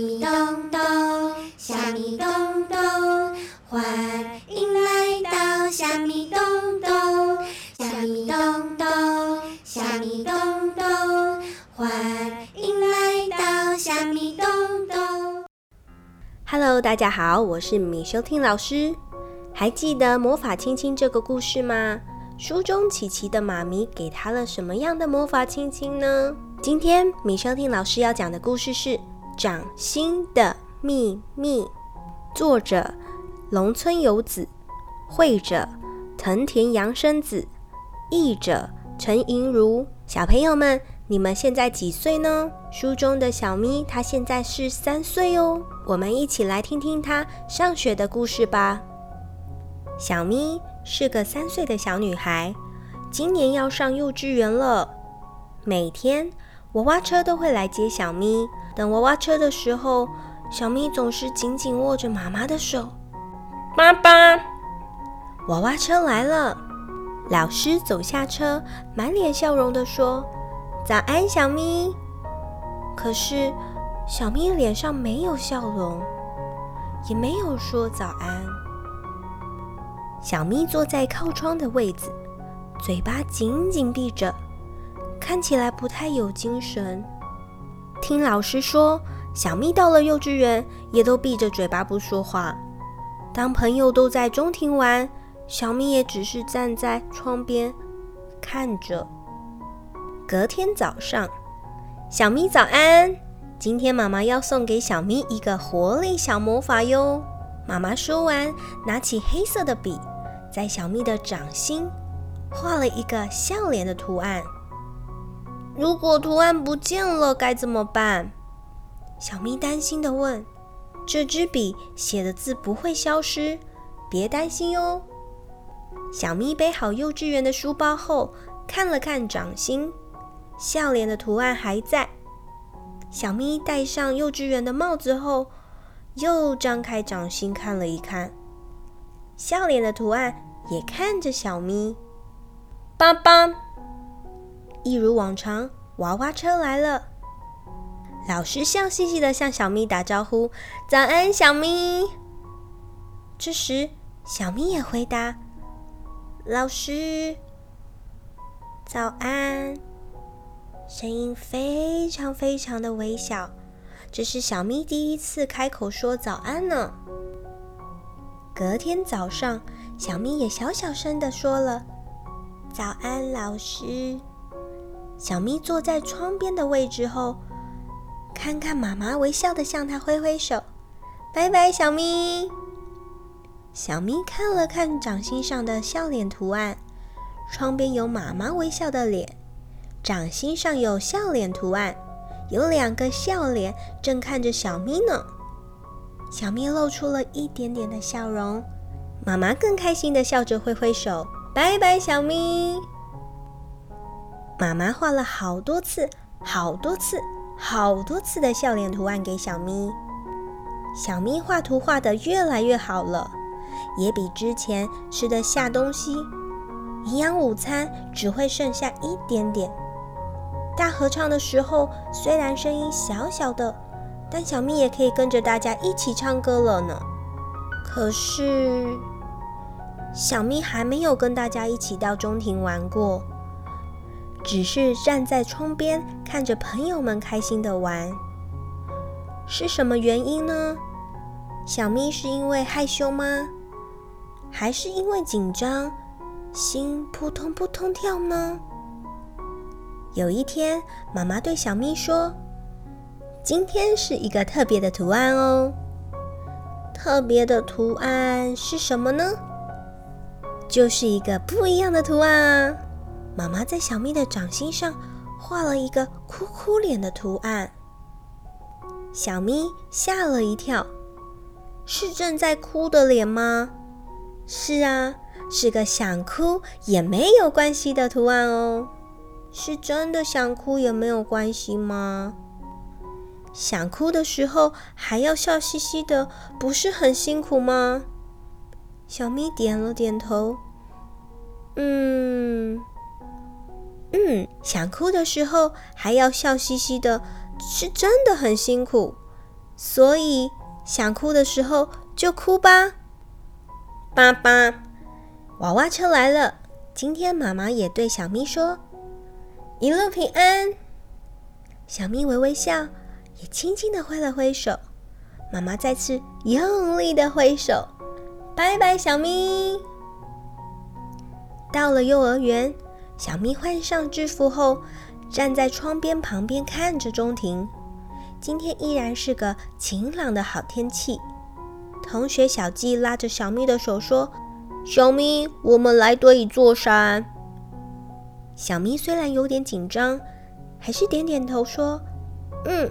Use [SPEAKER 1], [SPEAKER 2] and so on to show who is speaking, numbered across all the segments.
[SPEAKER 1] 咪咚咚，虾米咚咚，欢迎来到虾米咚咚，虾米咚咚，虾米咚咚，欢迎来到虾米咚咚。
[SPEAKER 2] Hello，大家好，我是米修听老师。还记得魔法亲亲这个故事吗？书中琪琪的妈咪给她了什么样的魔法亲亲呢？今天米修听老师要讲的故事是《掌心的秘密》，作者龙村游子，绘者藤田洋生子，译者陈莹如。小朋友们，你们现在几岁呢？书中的小咪，她现在是三岁哦。我们一起来听听她上学的故事吧。小咪是个三岁的小女孩，今年要上幼稚园了。每天，娃娃车都会来接小咪。等娃娃车的时候，小咪总是紧紧握着妈妈的手。爸爸，娃娃车来了。老师走下车，满脸笑容地说：“早安，小咪。”可是，小咪脸上没有笑容，也没有说早安。小咪坐在靠窗的位子，嘴巴紧紧闭着。看起来不太有精神。听老师说，小咪到了幼稚园也都闭着嘴巴不说话。当朋友都在中庭玩，小咪也只是站在窗边看着。隔天早上，小咪早安。今天妈妈要送给小咪一个活力小魔法哟。妈妈说完，拿起黑色的笔，在小咪的掌心画了一个笑脸的图案。如果图案不见了该怎么办？小咪担心地问。这支笔写的字不会消失，别担心哟。小咪背好幼稚园的书包后，看了看掌心，笑脸的图案还在。小咪戴上幼稚园的帽子后，又张开掌心看了一看，笑脸的图案也看着小咪。爸爸。一如往常，娃娃车来了。老师笑嘻嘻的向小咪打招呼：“早安，小咪。”这时，小咪也回答：“老师，早安。”声音非常非常的微小，这是小咪第一次开口说早安呢。隔天早上，小咪也小小声的说了：“早安，老师。”小咪坐在窗边的位置后，看看妈妈微笑地向她挥挥手，拜拜，小咪。小咪看了看掌心上的笑脸图案，窗边有妈妈微笑的脸，掌心上有笑脸图案，有两个笑脸正看着小咪呢。小咪露出了一点点的笑容，妈妈更开心地笑着挥挥手，拜拜，小咪。妈妈画了好多次、好多次、好多次的笑脸图案给小咪。小咪画图画得越来越好了，也比之前吃的下东西，营养午餐只会剩下一点点。大合唱的时候，虽然声音小小的，但小咪也可以跟着大家一起唱歌了呢。可是，小咪还没有跟大家一起到中庭玩过。只是站在窗边看着朋友们开心的玩，是什么原因呢？小咪是因为害羞吗？还是因为紧张，心扑通扑通跳呢？有一天，妈妈对小咪说：“今天是一个特别的图案哦。”特别的图案是什么呢？就是一个不一样的图案啊。妈妈在小咪的掌心上画了一个哭哭脸的图案，小咪吓了一跳，是正在哭的脸吗？是啊，是个想哭也没有关系的图案哦。是真的想哭也没有关系吗？想哭的时候还要笑嘻嘻的，不是很辛苦吗？小咪点了点头，嗯。嗯，想哭的时候还要笑嘻嘻的，是真的很辛苦。所以想哭的时候就哭吧。爸爸，娃娃车来了。今天妈妈也对小咪说：“一路平安。”小咪微微笑，也轻轻地挥了挥手。妈妈再次用力的挥手：“拜拜，小咪。”到了幼儿园，小咪换上制服后，站在窗边旁边看着中庭。今天依然是个晴朗的好天气。同学小季拉着小咪的手说：“小咪，我们来堆一座山。”小咪虽然有点紧张，还是点点头说：“嗯。”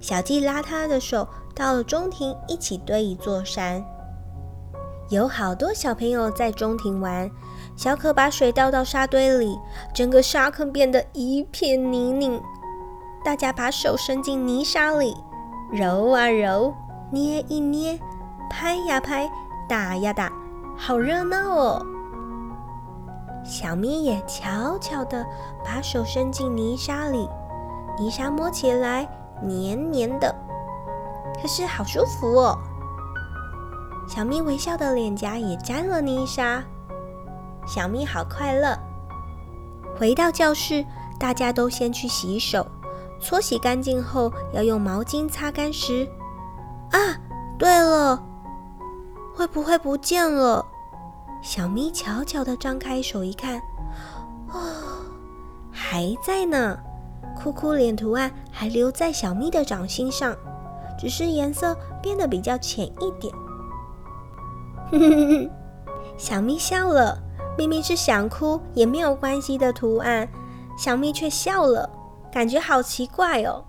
[SPEAKER 2] 小季拉他的手到了中庭，一起堆一座山。有好多小朋友在中庭玩。小可把水倒到沙堆里，整个沙坑变得一片泥泞。大家把手伸进泥沙里，揉啊揉，捏一捏，拍呀拍，打呀打，好热闹哦！小咪也悄悄地把手伸进泥沙里，泥沙摸起来黏黏的，可是好舒服哦。小咪微笑的脸颊也沾了泥沙。小咪好快乐。回到教室，大家都先去洗手，搓洗干净后要用毛巾擦干时。啊，对了，会不会不见了？小咪悄悄地张开手一看，哦，还在呢，哭哭脸图案还留在小咪的掌心上，只是颜色变得比较浅一点。哼哼哼，小咪笑了。明明是想哭也没有关系的图案，小咪却笑了，感觉好奇怪哦，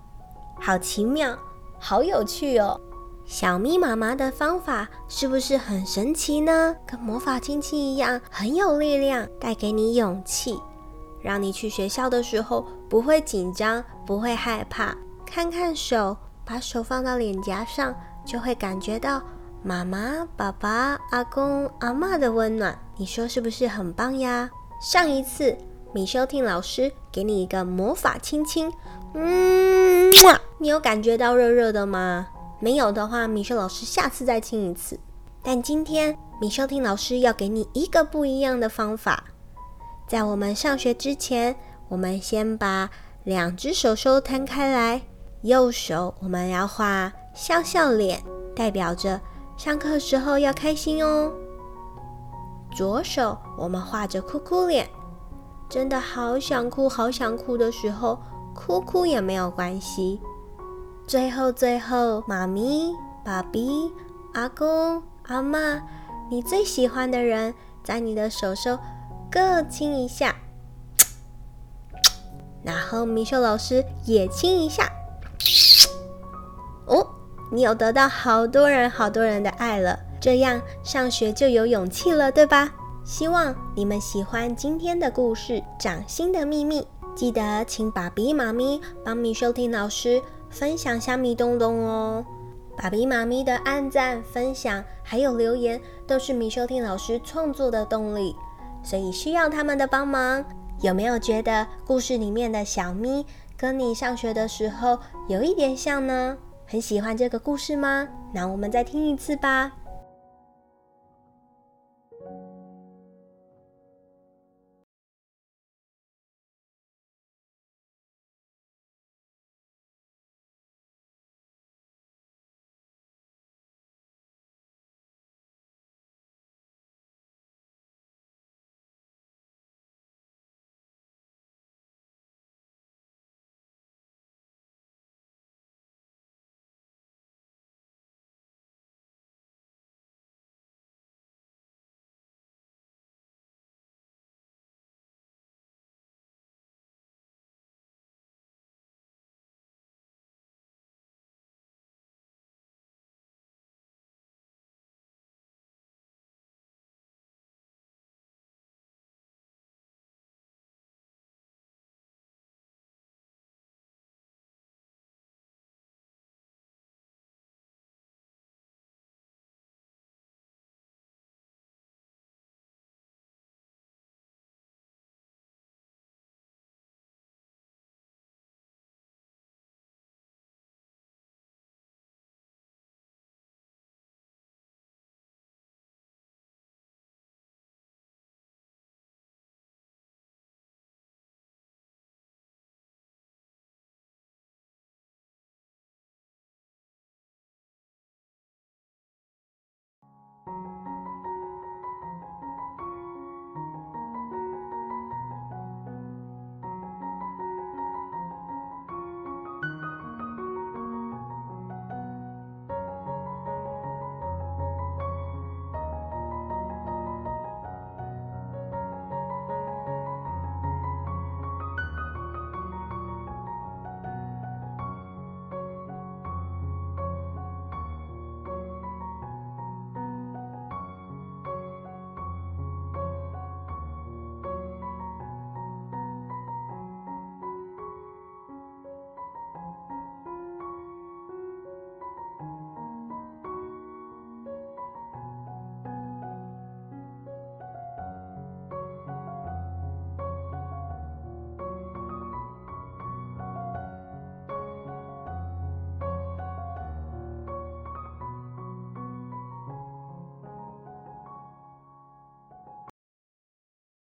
[SPEAKER 2] 好奇妙，好有趣哦。小咪妈妈的方法是不是很神奇呢？跟魔法亲亲一样，很有力量，带给你勇气，让你去学校的时候不会紧张，不会害怕。看看手，把手放到脸颊上，就会感觉到。妈妈、爸爸、阿公、阿嬷的温暖，你说是不是很棒呀？上一次米修听老师给你一个魔法亲亲，嗯，你有感觉到热热的吗？没有的话，米修老师下次再亲一次。但今天米修听老师要给你一个不一样的方法，在我们上学之前，我们先把两只手手摊开来，右手我们要画笑笑脸，代表着。上课时候要开心哦。左手我们画着哭哭脸，真的好想哭、好想哭的时候，哭哭也没有关系。最后，最后，妈咪、爸比、阿公、阿妈，你最喜欢的人，在你的手手各亲一下，然后米秀老师也亲一下。哦。你有得到好多人、好多人的爱了，这样上学就有勇气了，对吧？希望你们喜欢今天的故事《掌心的秘密》，记得请爸比妈咪帮米收听老师分享虾米东东哦。爸比妈咪的按赞、分享还有留言，都是米收听老师创作的动力，所以需要他们的帮忙。有没有觉得故事里面的小咪跟你上学的时候有一点像呢？很喜欢这个故事吗？那我们再听一次吧。